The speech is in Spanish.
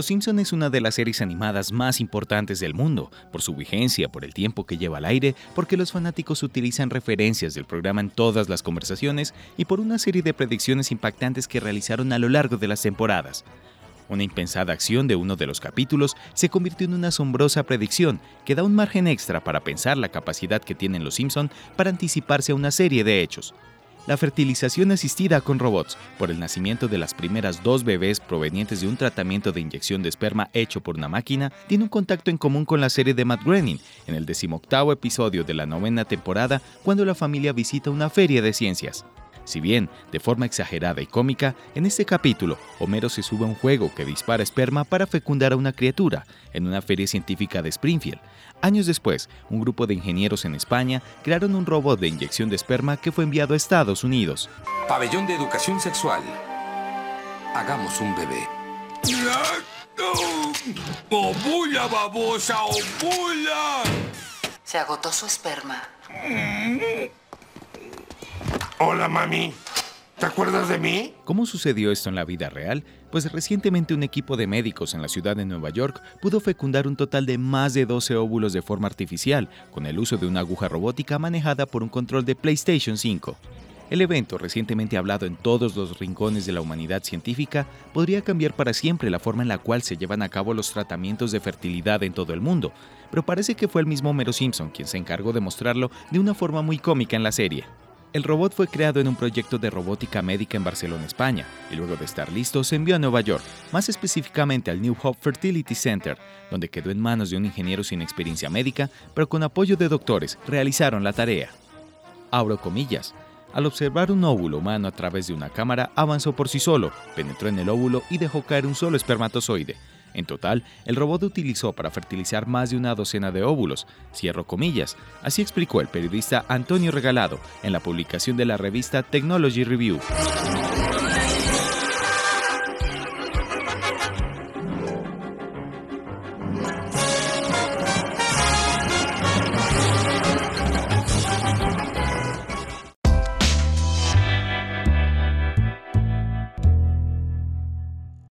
Los Simpson es una de las series animadas más importantes del mundo, por su vigencia, por el tiempo que lleva al aire, porque los fanáticos utilizan referencias del programa en todas las conversaciones y por una serie de predicciones impactantes que realizaron a lo largo de las temporadas. Una impensada acción de uno de los capítulos se convirtió en una asombrosa predicción que da un margen extra para pensar la capacidad que tienen los Simpson para anticiparse a una serie de hechos la fertilización asistida con robots por el nacimiento de las primeras dos bebés provenientes de un tratamiento de inyección de esperma hecho por una máquina tiene un contacto en común con la serie de Matt Groening en el decimoctavo episodio de la novena temporada cuando la familia visita una feria de ciencias. Si bien, de forma exagerada y cómica, en este capítulo, Homero se sube a un juego que dispara esperma para fecundar a una criatura en una feria científica de Springfield. Años después, un grupo de ingenieros en España crearon un robot de inyección de esperma que fue enviado a Estados Unidos. Pabellón de Educación Sexual. Hagamos un bebé. ¡Ovulla, babosa! ¡Ovulla! Se agotó su esperma. Hola, mami. ¿Te acuerdas de mí? ¿Cómo sucedió esto en la vida real? Pues recientemente un equipo de médicos en la ciudad de Nueva York pudo fecundar un total de más de 12 óvulos de forma artificial, con el uso de una aguja robótica manejada por un control de PlayStation 5. El evento, recientemente hablado en todos los rincones de la humanidad científica, podría cambiar para siempre la forma en la cual se llevan a cabo los tratamientos de fertilidad en todo el mundo, pero parece que fue el mismo Mero Simpson quien se encargó de mostrarlo de una forma muy cómica en la serie. El robot fue creado en un proyecto de robótica médica en Barcelona, España, y luego de estar listo se envió a Nueva York, más específicamente al New Hope Fertility Center, donde quedó en manos de un ingeniero sin experiencia médica, pero con apoyo de doctores, realizaron la tarea. Abro comillas. Al observar un óvulo humano a través de una cámara, avanzó por sí solo, penetró en el óvulo y dejó caer un solo espermatozoide, en total, el robot utilizó para fertilizar más de una docena de óvulos, cierro comillas, así explicó el periodista Antonio Regalado en la publicación de la revista Technology Review.